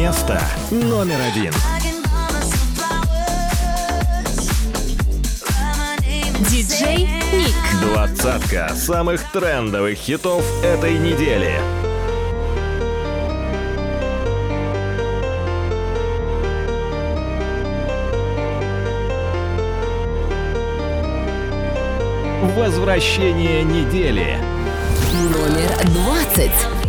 Место номер один. Диджей Ник. Двадцатка самых трендовых хитов этой недели. Возвращение недели. Номер двадцать.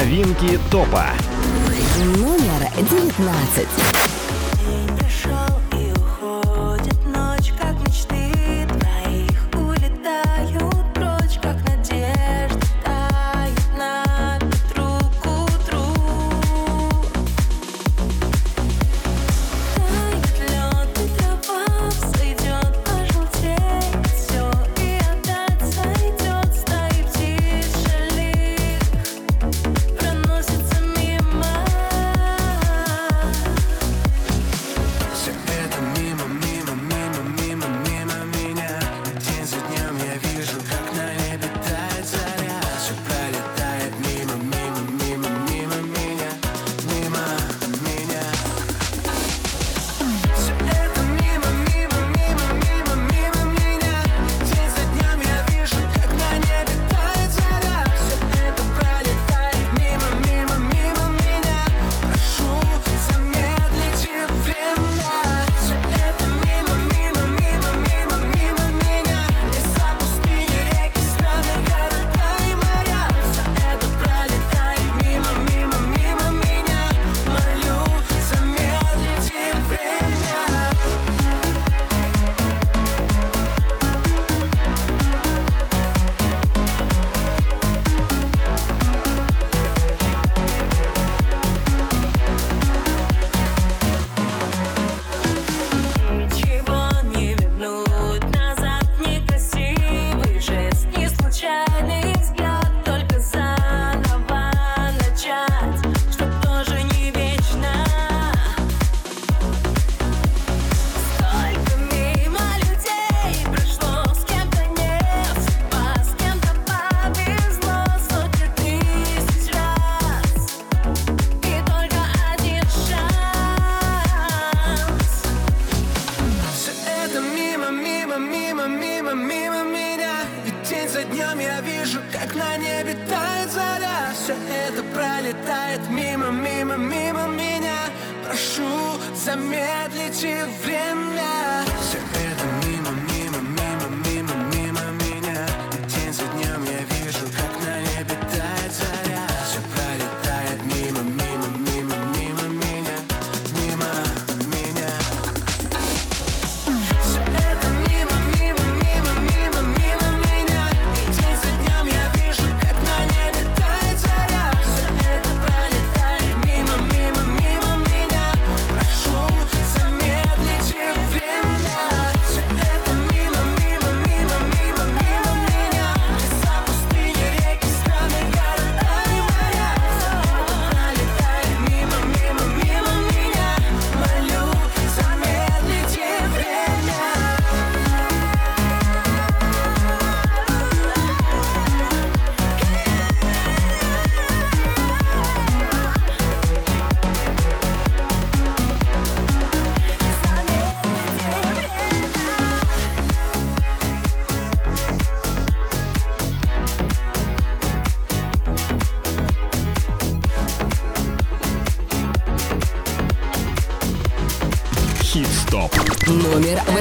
Новинки топа. Номер девятнадцать.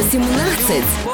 17.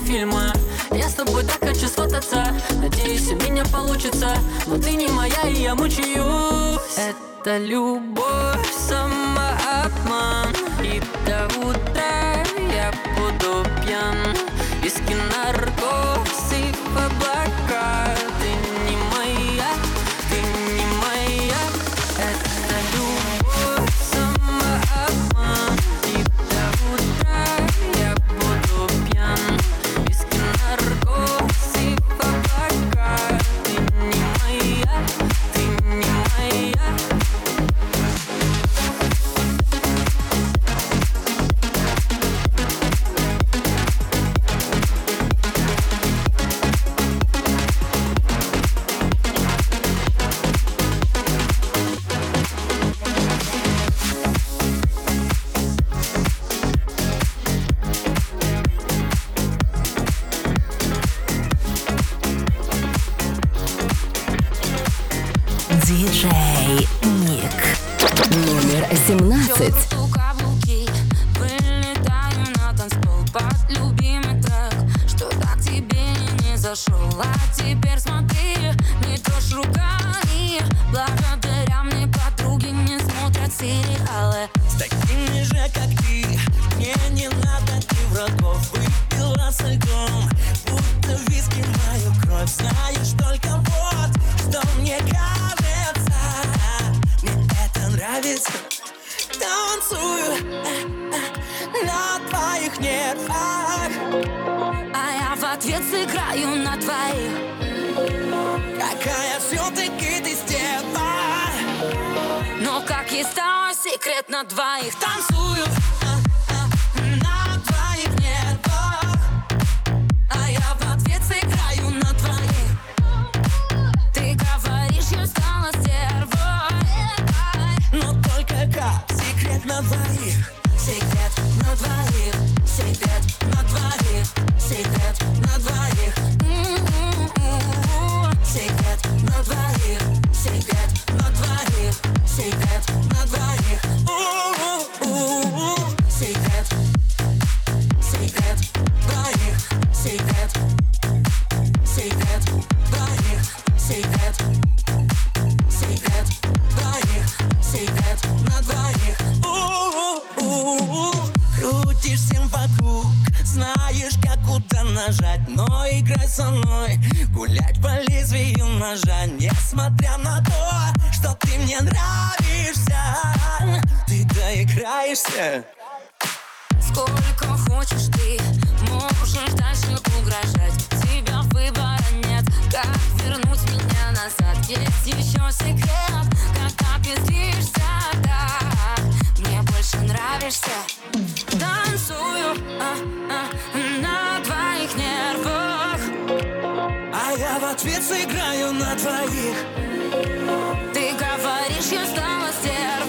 фильма. Я с тобой так хочу свататься. Надеюсь, у меня получится. Но ты не моя, и я мучаюсь. Это любовь, самообман. И до утра я буду пьян. Из кино Знаешь только вот, что мне кажется. Мне это нравится. Танцую на твоих нервах. А я в ответ сыграю на твоих. Какая все-таки ты степа, Но как и стало секрет на двоих. Танцую Секрет на двоих Секрет на двоих Секрет на двоих Секрет ножа Несмотря на то, что ты мне нравишься. Ты доиграешься. Сколько хочешь ты, можешь дальше угрожать. Тебя выбора нет, как вернуть меня назад? Есть еще секрет, когда пиздишься так Мне больше нравишься. Танцую а -а, на твоих нервах. А я в ответ сыграю на твоих. Ты говоришь, я стала всех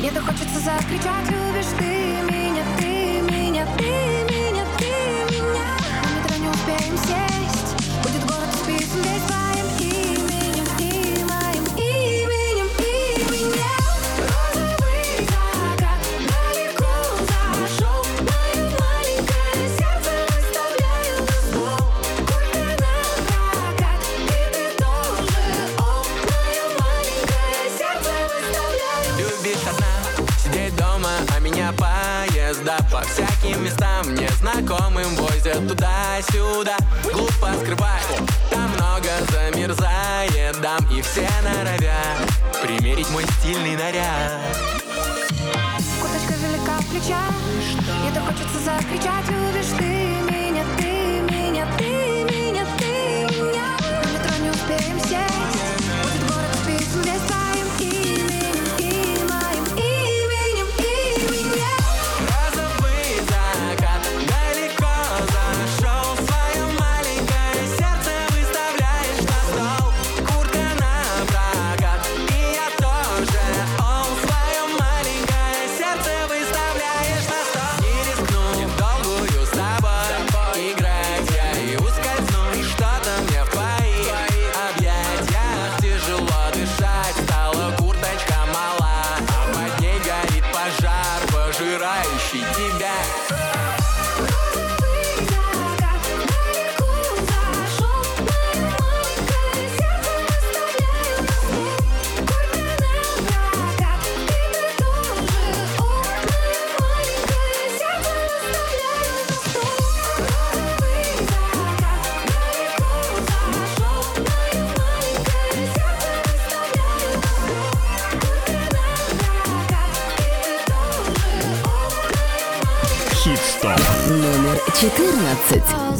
Мне-то хочется закричать, любишь ты меня, ты сюда. Глупо скрывать, там много замерзает дам И все норовят примерить мой стильный наряд. Куточка велика в плечах, и то хочется закричать Любишь ты меня, ты меня, ты 14.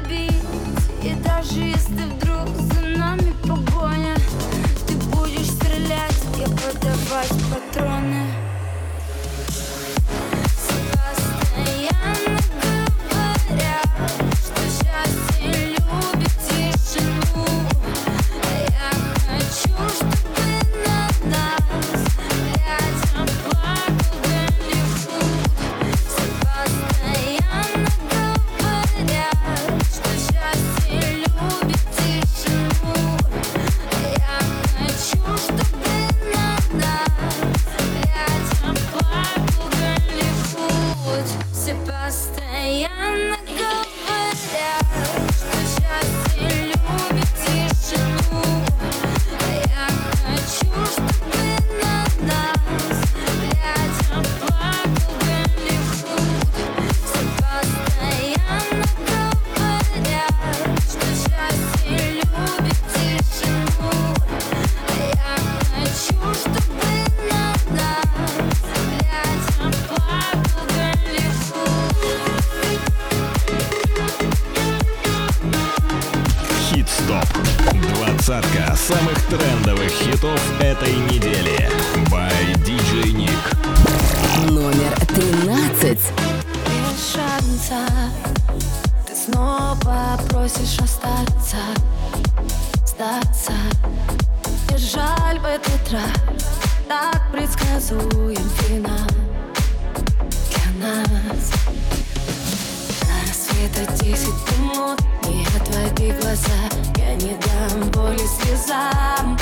Рассвета десять минут Не отводи глаза Я не дам боли слезам.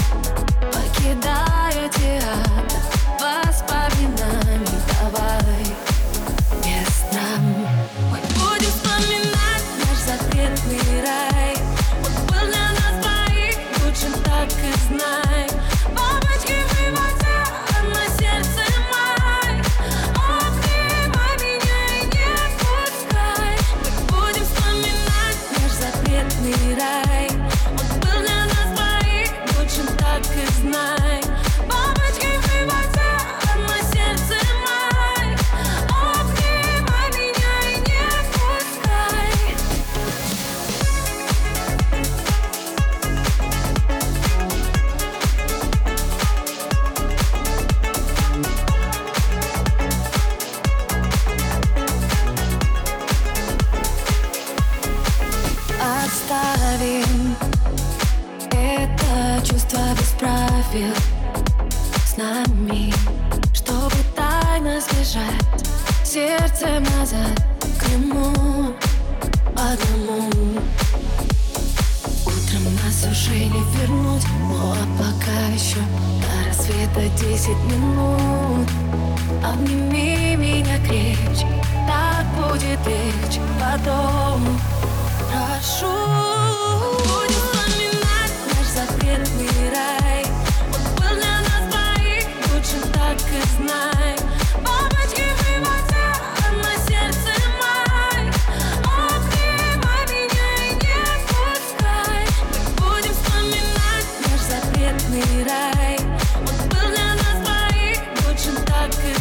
Покидаю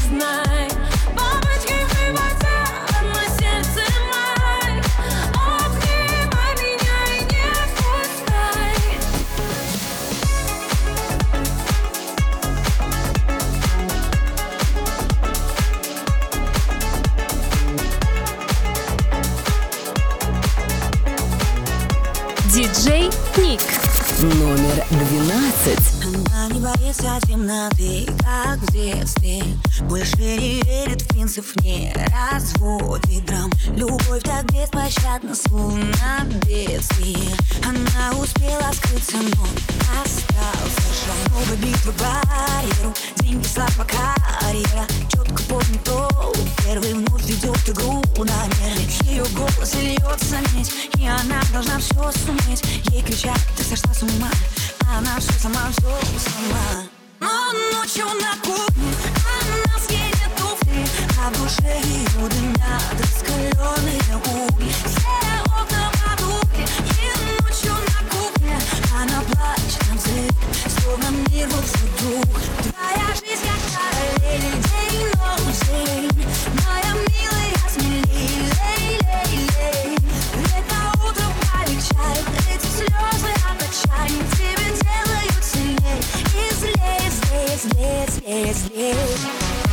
знай. Бабочки в животе, а на сердце май. Обнимай меня и не отпускай. Диджей Ник. Номер 12. Она не боится темноты, как в детстве Больше не верит в принцип, не разводит драм. Любовь так беспощадна, словно бедствие. Она успела скрыться, но остался шаг Новая битва барьеру, деньги, слава, карьера. Четко помнит то, первый вновь ведет игру намер Ее голос льется медь, и она должна все суметь. Ей кричат, ты сошла с ума она все сама, все сама. Но ночью на кухне А в душе ее дымят Раскаленные угли. Все окна подухли И ночью на кухне Она плачет на взрыв Словно мир вот дух Твоя жизнь как параллель День, ночь, день. Моя милая, смелей лей, лей, лей. Это утро полегчает Эти слезы от отчаяния Тебя делают сильней И злей, злей, злей, злей, злей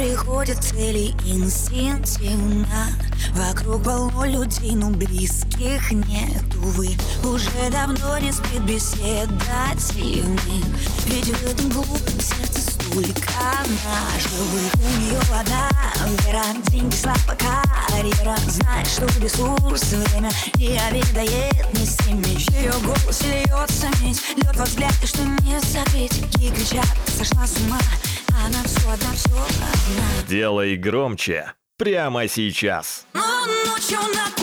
Приходит цели инстинктивно. Вокруг полно людей, но близких нет, увы Уже давно не спит беседа тихих Ведь в этом глупом сердце столько наживых У нее одна вера, деньги, слава, карьера. Знает, что ресурс, время не обедает ни с кем. В ее голос льется медь, лед во взгляд, и что не закрыть Ей кричат, сошла с ума, она все одна, все одна Делай громче прямо сейчас. Но ночью на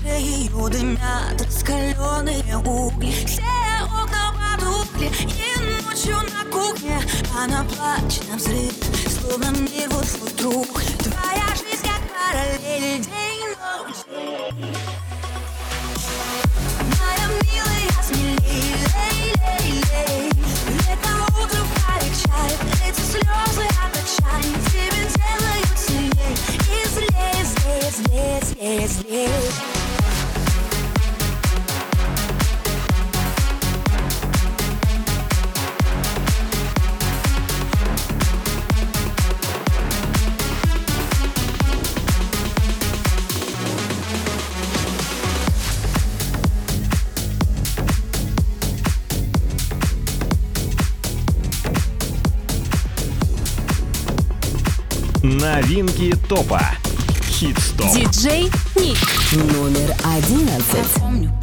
Ее дымят раскаленные угли Все окна потухли И ночью на кухне Она плачет на взрыв Словно мир вот вдруг Твоя жизнь как параллель День-ночь Моя милая, смелей, лей, лей, лей Летом утром полегчает Эти слезы от отчаяния Тебя делают сильней И злее, злее, злее, злее, злее Новинки топа. Хит-стоп. Диджей Ник. Номер одиннадцать.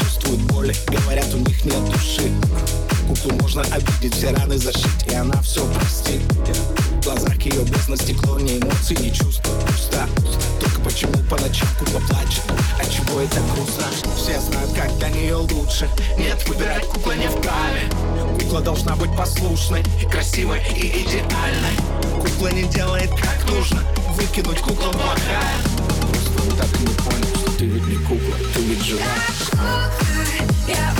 Чувствуют боли Говорят, у них нет души. Куклу можно обидеть, все раны зашить И она все простит. В глазах ее бездна стекло Ни эмоций, ни чувств Пуста. Только почему по ночам кукла плачет? А чего это грустно? Все знают, как для нее лучше. Нет, выбирать кукла не вправе Кукла должна быть послушной Красивой и идеальной. Кукла не делает как нужно. Выкинуть кукла плохая ты ведь не кукла Ты ведь жива Я умирала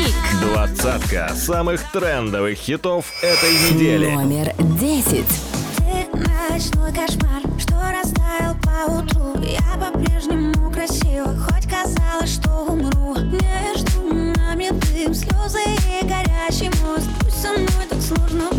Двадцатка самых трендовых хитов этой недели. Номер десять. Ты ночной кошмар, что растаял по утру Я по-прежнему красива, хоть казалось, что умру Между нами дым, слезы и горящий мост Пусть со мной так сложно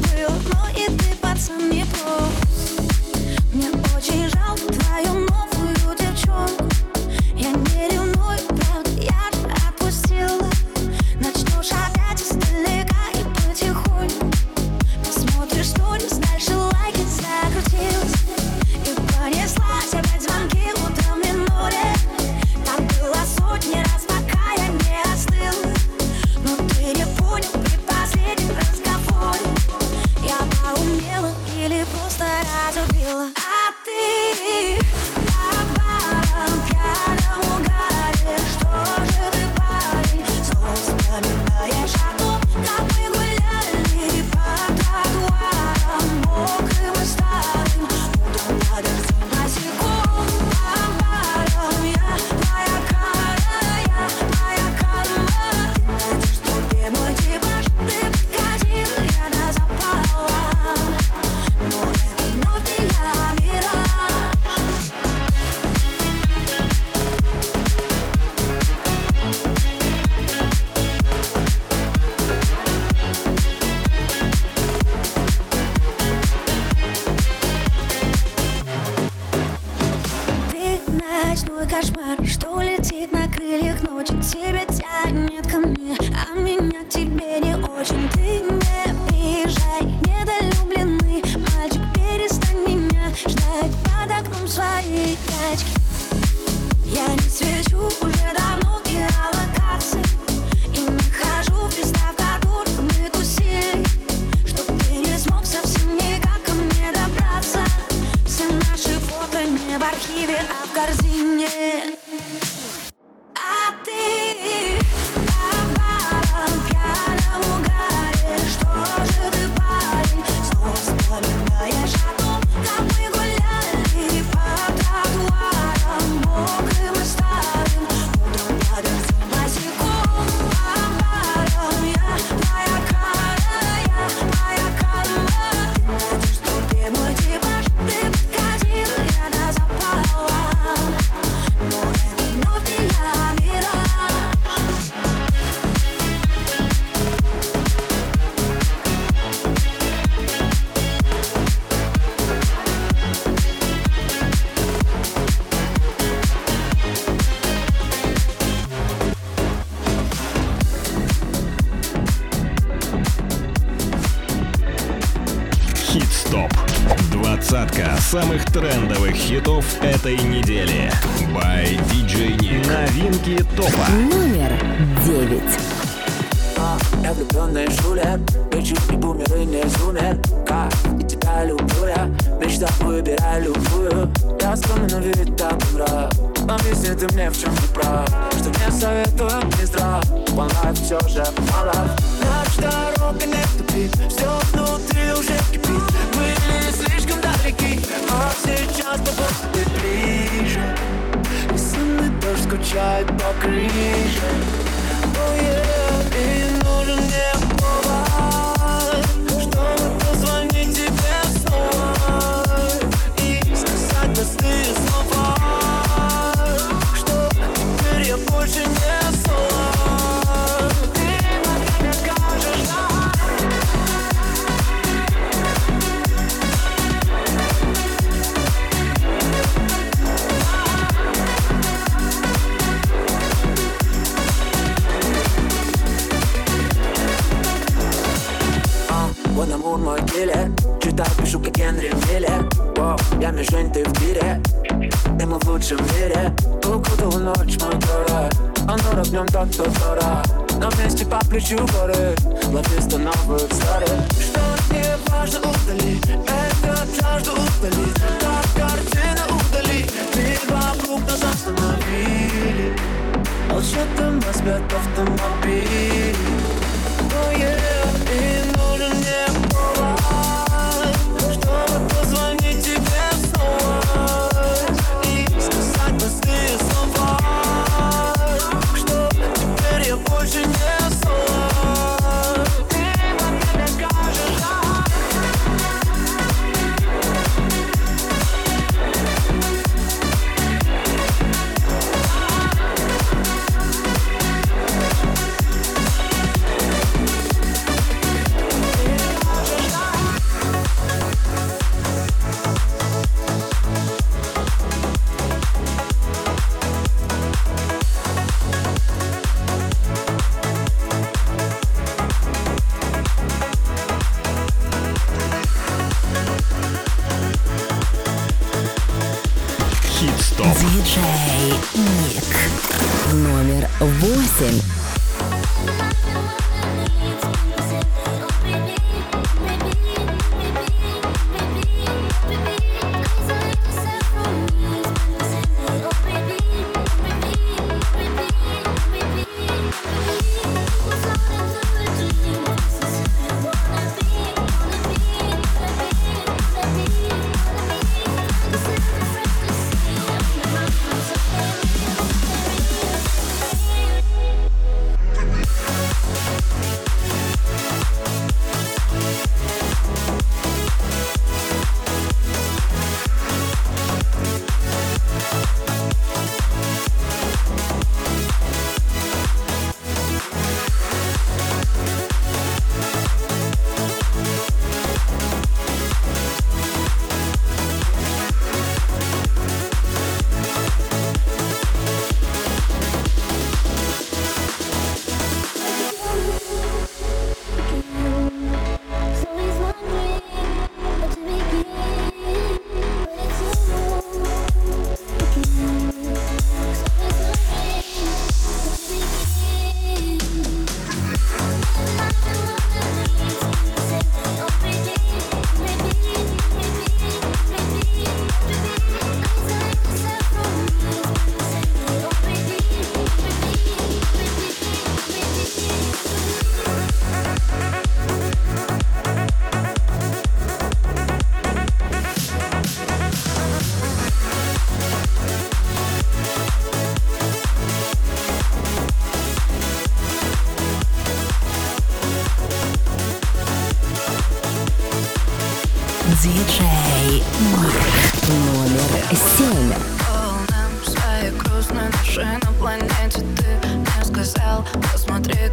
этой недели. you got it. Love is the novel started.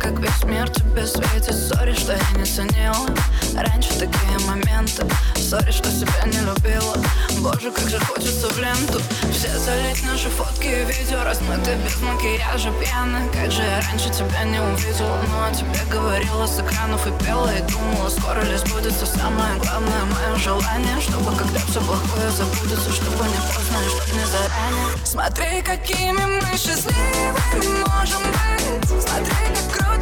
как весь мир тебе светит Sorry, что я не ценила Раньше такие моменты. Sorry, что себя не любила. Боже, как же хочется в ленту. Все залить наши фотки и видео Размыты без макияжа. Пьяны Как же я раньше тебя не увидела. Но о тебе говорила с экранов и пела И думала, скоро ли сбудется Самое главное мое желание. Чтобы когда все плохое забудется Чтобы не поздно и чтобы не заранее. Смотри, какими мы счастливыми можем быть. Смотри, как круто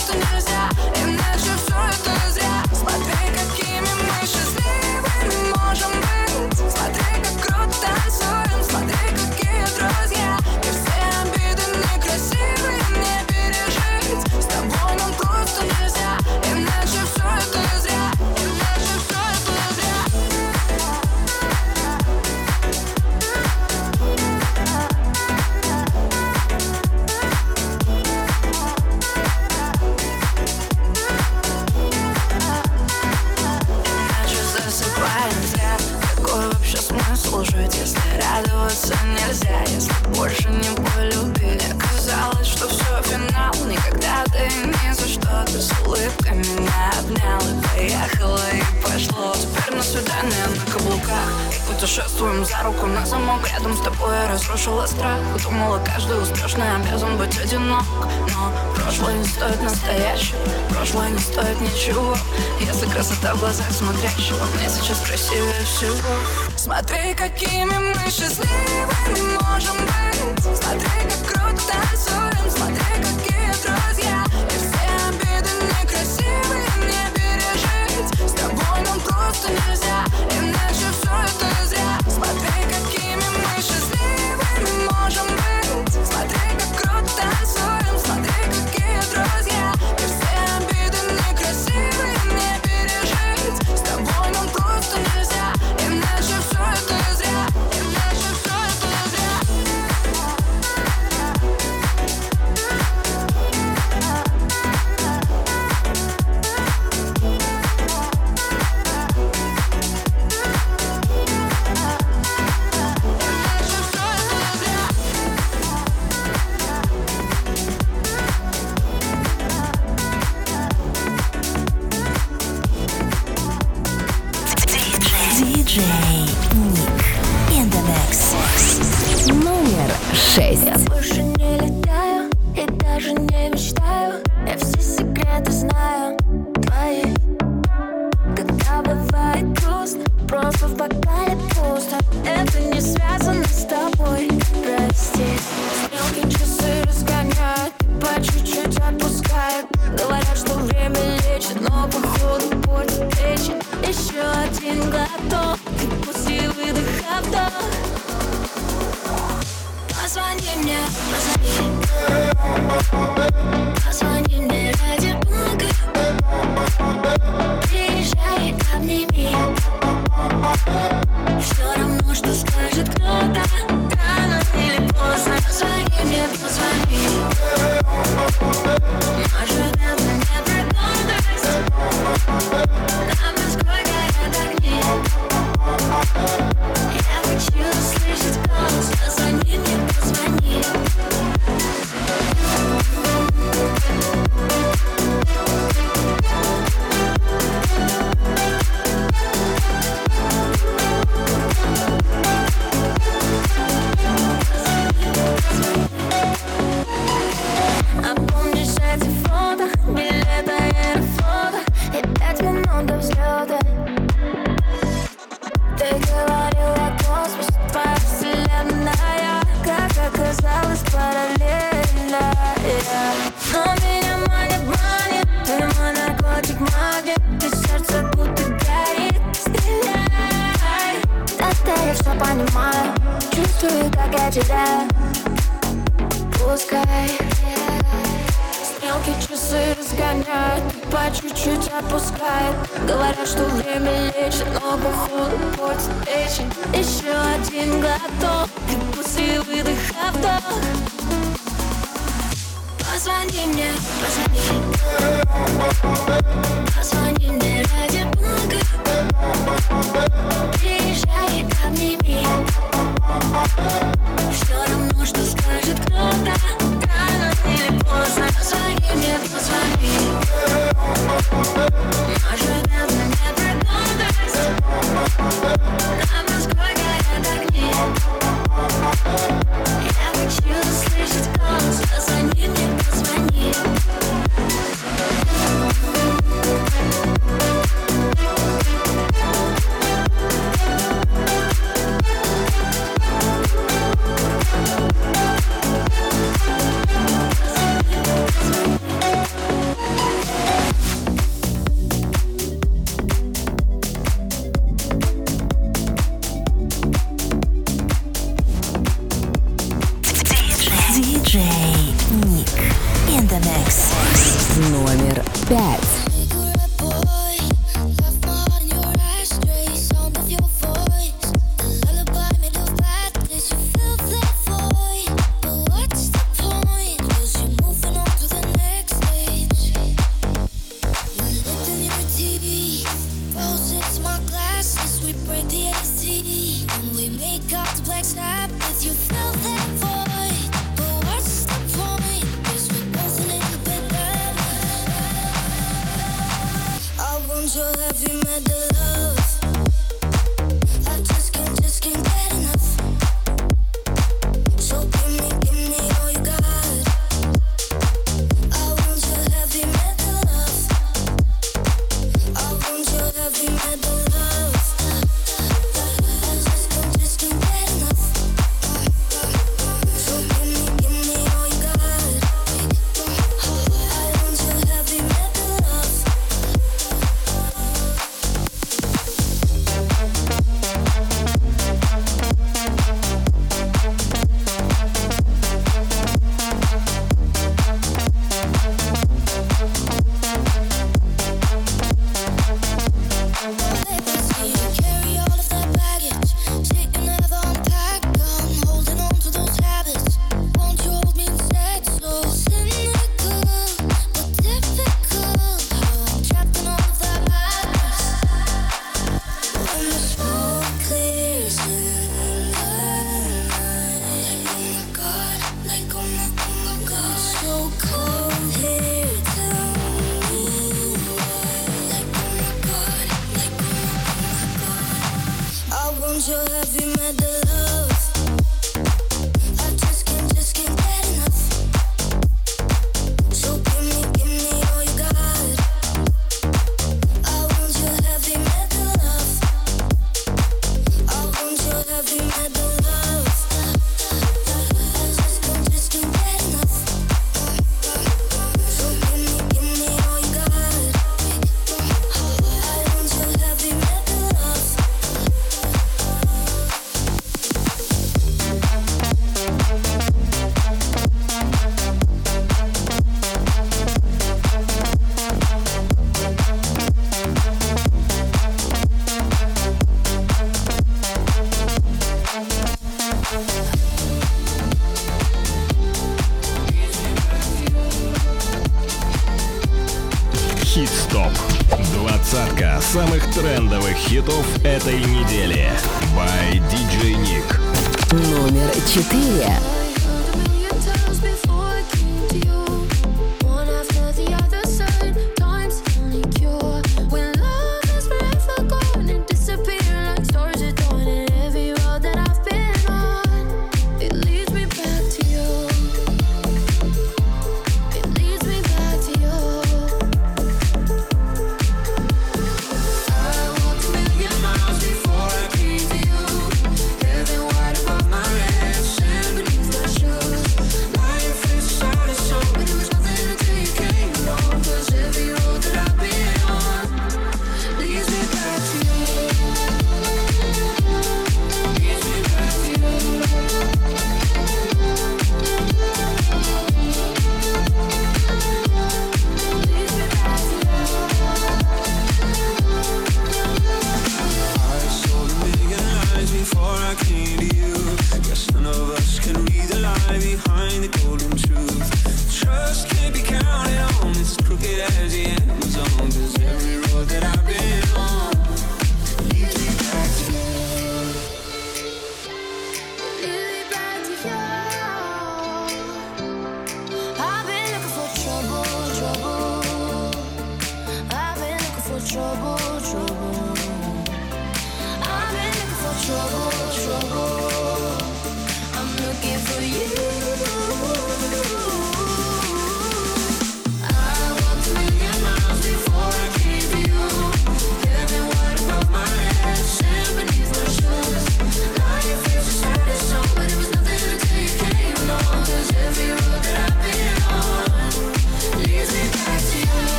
просто нельзя. путешествуем за руку на замок Рядом с тобой я разрушила страх. Думала, каждый успешный обязан быть одинок. Но прошлое не стоит настоящего Прошлое не стоит ничего. Если красота в глазах смотрящего Мне сейчас красивее всего. Смотри, какими мы счастливыми можем быть. Смотри, как круто танцуем. Смотри, как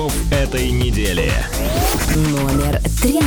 хитов этой недели. Номер три.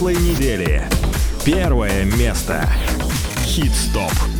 Прошлой недели. Первое место. Хит-стоп.